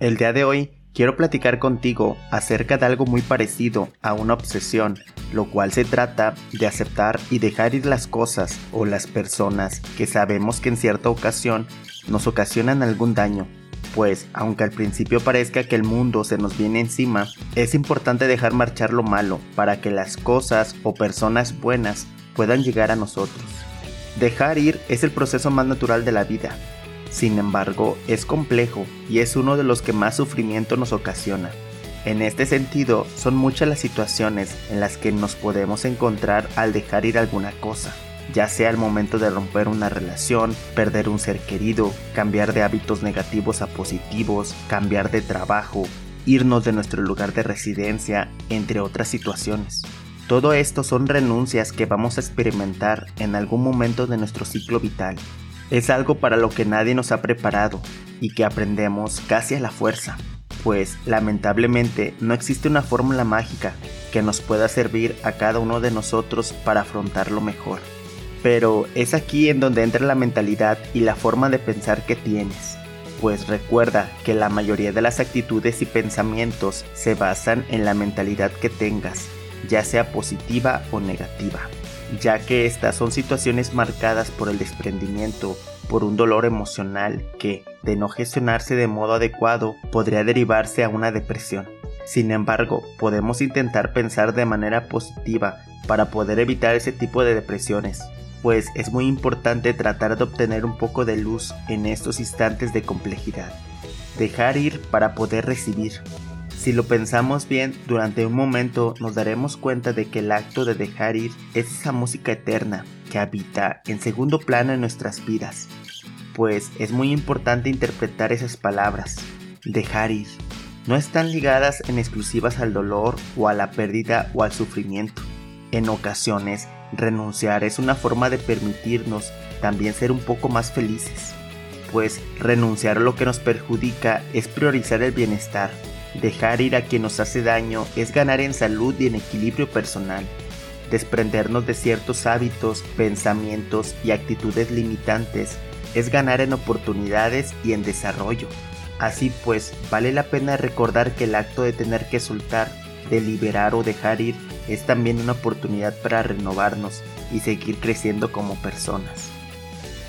El día de hoy quiero platicar contigo acerca de algo muy parecido a una obsesión, lo cual se trata de aceptar y dejar ir las cosas o las personas que sabemos que en cierta ocasión nos ocasionan algún daño. Pues, aunque al principio parezca que el mundo se nos viene encima, es importante dejar marchar lo malo para que las cosas o personas buenas puedan llegar a nosotros. Dejar ir es el proceso más natural de la vida. Sin embargo, es complejo y es uno de los que más sufrimiento nos ocasiona. En este sentido, son muchas las situaciones en las que nos podemos encontrar al dejar ir alguna cosa, ya sea el momento de romper una relación, perder un ser querido, cambiar de hábitos negativos a positivos, cambiar de trabajo, irnos de nuestro lugar de residencia, entre otras situaciones. Todo esto son renuncias que vamos a experimentar en algún momento de nuestro ciclo vital. Es algo para lo que nadie nos ha preparado y que aprendemos casi a la fuerza, pues lamentablemente no existe una fórmula mágica que nos pueda servir a cada uno de nosotros para afrontarlo mejor. Pero es aquí en donde entra la mentalidad y la forma de pensar que tienes, pues recuerda que la mayoría de las actitudes y pensamientos se basan en la mentalidad que tengas ya sea positiva o negativa, ya que estas son situaciones marcadas por el desprendimiento, por un dolor emocional que, de no gestionarse de modo adecuado, podría derivarse a una depresión. Sin embargo, podemos intentar pensar de manera positiva para poder evitar ese tipo de depresiones, pues es muy importante tratar de obtener un poco de luz en estos instantes de complejidad. Dejar ir para poder recibir, si lo pensamos bien, durante un momento nos daremos cuenta de que el acto de dejar ir es esa música eterna que habita en segundo plano en nuestras vidas, pues es muy importante interpretar esas palabras, dejar ir. No están ligadas en exclusivas al dolor o a la pérdida o al sufrimiento. En ocasiones, renunciar es una forma de permitirnos también ser un poco más felices, pues renunciar a lo que nos perjudica es priorizar el bienestar Dejar ir a quien nos hace daño es ganar en salud y en equilibrio personal. Desprendernos de ciertos hábitos, pensamientos y actitudes limitantes es ganar en oportunidades y en desarrollo. Así pues, vale la pena recordar que el acto de tener que soltar, de liberar o dejar ir es también una oportunidad para renovarnos y seguir creciendo como personas.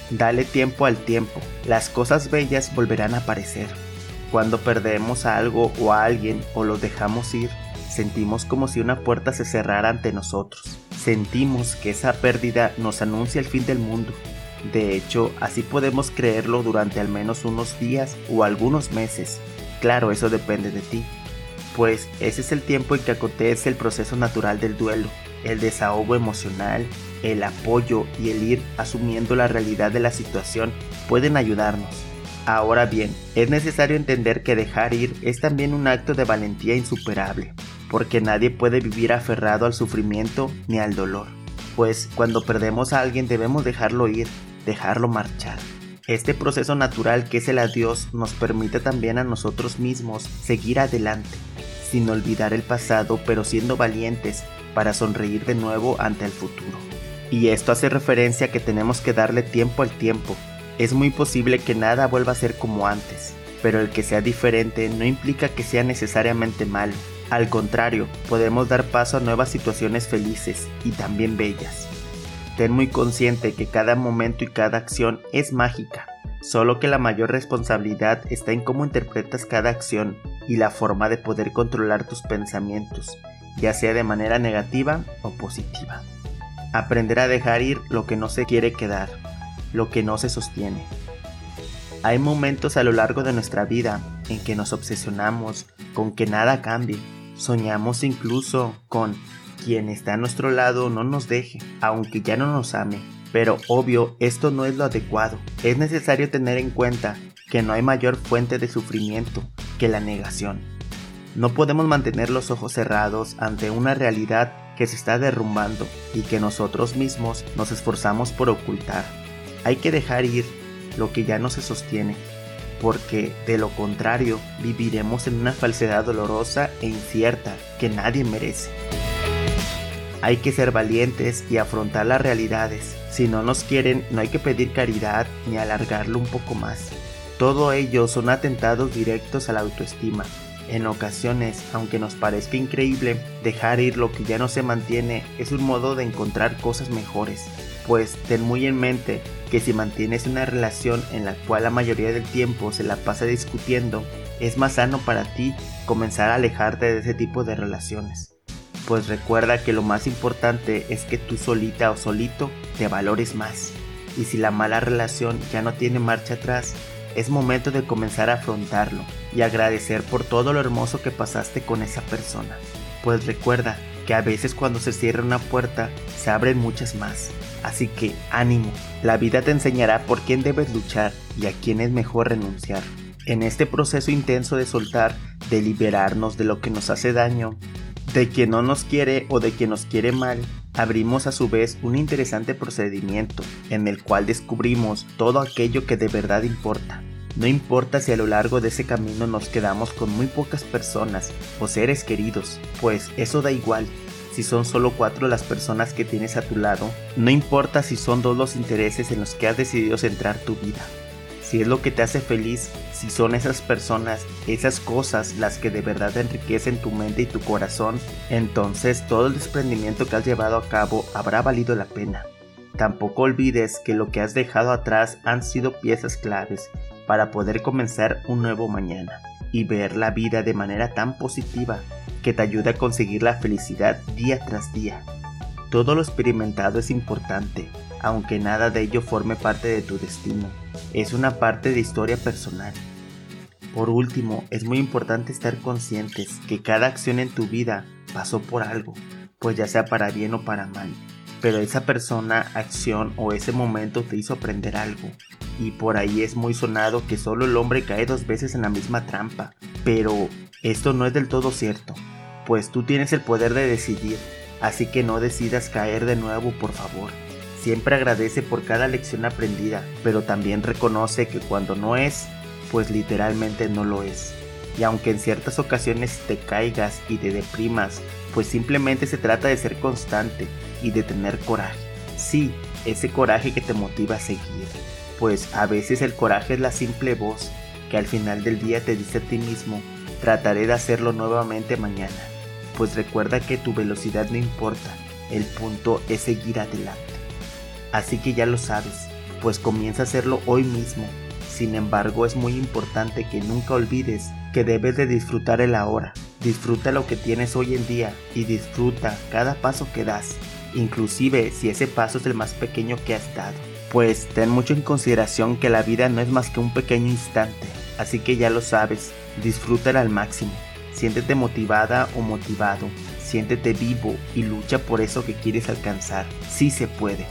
Dale tiempo al tiempo, las cosas bellas volverán a aparecer. Cuando perdemos a algo o a alguien o lo dejamos ir, sentimos como si una puerta se cerrara ante nosotros. Sentimos que esa pérdida nos anuncia el fin del mundo. De hecho, así podemos creerlo durante al menos unos días o algunos meses. Claro, eso depende de ti. Pues ese es el tiempo en que acontece el proceso natural del duelo, el desahogo emocional, el apoyo y el ir asumiendo la realidad de la situación pueden ayudarnos Ahora bien, es necesario entender que dejar ir es también un acto de valentía insuperable, porque nadie puede vivir aferrado al sufrimiento ni al dolor, pues cuando perdemos a alguien debemos dejarlo ir, dejarlo marchar. Este proceso natural que es el adiós nos permite también a nosotros mismos seguir adelante, sin olvidar el pasado pero siendo valientes para sonreír de nuevo ante el futuro. Y esto hace referencia a que tenemos que darle tiempo al tiempo, es muy posible que nada vuelva a ser como antes, pero el que sea diferente no implica que sea necesariamente malo. Al contrario, podemos dar paso a nuevas situaciones felices y también bellas. Ten muy consciente que cada momento y cada acción es mágica, solo que la mayor responsabilidad está en cómo interpretas cada acción y la forma de poder controlar tus pensamientos, ya sea de manera negativa o positiva. Aprender a dejar ir lo que no se quiere quedar lo que no se sostiene. Hay momentos a lo largo de nuestra vida en que nos obsesionamos con que nada cambie. Soñamos incluso con quien está a nuestro lado no nos deje, aunque ya no nos ame. Pero obvio, esto no es lo adecuado. Es necesario tener en cuenta que no hay mayor fuente de sufrimiento que la negación. No podemos mantener los ojos cerrados ante una realidad que se está derrumbando y que nosotros mismos nos esforzamos por ocultar. Hay que dejar ir lo que ya no se sostiene, porque de lo contrario viviremos en una falsedad dolorosa e incierta que nadie merece. Hay que ser valientes y afrontar las realidades. Si no nos quieren, no hay que pedir caridad ni alargarlo un poco más. Todo ello son atentados directos a la autoestima. En ocasiones, aunque nos parezca increíble, dejar ir lo que ya no se mantiene es un modo de encontrar cosas mejores, pues ten muy en mente que si mantienes una relación en la cual la mayoría del tiempo se la pasa discutiendo, es más sano para ti comenzar a alejarte de ese tipo de relaciones. Pues recuerda que lo más importante es que tú solita o solito te valores más. Y si la mala relación ya no tiene marcha atrás, es momento de comenzar a afrontarlo y agradecer por todo lo hermoso que pasaste con esa persona. Pues recuerda que a veces cuando se cierra una puerta, se abren muchas más. Así que ánimo, la vida te enseñará por quién debes luchar y a quién es mejor renunciar. En este proceso intenso de soltar, de liberarnos de lo que nos hace daño, de quien no nos quiere o de quien nos quiere mal, abrimos a su vez un interesante procedimiento en el cual descubrimos todo aquello que de verdad importa. No importa si a lo largo de ese camino nos quedamos con muy pocas personas o seres queridos, pues eso da igual, si son solo cuatro las personas que tienes a tu lado, no importa si son dos los intereses en los que has decidido centrar tu vida. Si es lo que te hace feliz, si son esas personas, esas cosas las que de verdad enriquecen tu mente y tu corazón, entonces todo el desprendimiento que has llevado a cabo habrá valido la pena. Tampoco olvides que lo que has dejado atrás han sido piezas claves para poder comenzar un nuevo mañana y ver la vida de manera tan positiva que te ayude a conseguir la felicidad día tras día. Todo lo experimentado es importante, aunque nada de ello forme parte de tu destino. Es una parte de historia personal. Por último, es muy importante estar conscientes que cada acción en tu vida pasó por algo, pues ya sea para bien o para mal. Pero esa persona, acción o ese momento te hizo aprender algo. Y por ahí es muy sonado que solo el hombre cae dos veces en la misma trampa. Pero esto no es del todo cierto, pues tú tienes el poder de decidir, así que no decidas caer de nuevo, por favor. Siempre agradece por cada lección aprendida, pero también reconoce que cuando no es, pues literalmente no lo es. Y aunque en ciertas ocasiones te caigas y te deprimas, pues simplemente se trata de ser constante y de tener coraje. Sí, ese coraje que te motiva a seguir, pues a veces el coraje es la simple voz que al final del día te dice a ti mismo Trataré de hacerlo nuevamente mañana, pues recuerda que tu velocidad no importa, el punto es seguir adelante. Así que ya lo sabes, pues comienza a hacerlo hoy mismo. Sin embargo, es muy importante que nunca olvides que debes de disfrutar el ahora. Disfruta lo que tienes hoy en día y disfruta cada paso que das, inclusive si ese paso es el más pequeño que has dado. Pues ten mucho en consideración que la vida no es más que un pequeño instante, así que ya lo sabes, disfrútala al máximo. Siéntete motivada o motivado, siéntete vivo y lucha por eso que quieres alcanzar. Sí se puede.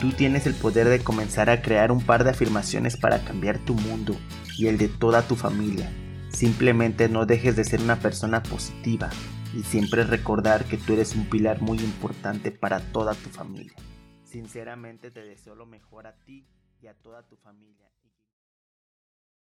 Tú tienes el poder de comenzar a crear un par de afirmaciones para cambiar tu mundo y el de toda tu familia. Simplemente no dejes de ser una persona positiva y siempre recordar que tú eres un pilar muy importante para toda tu familia. Sinceramente te deseo lo mejor a ti y a toda tu familia.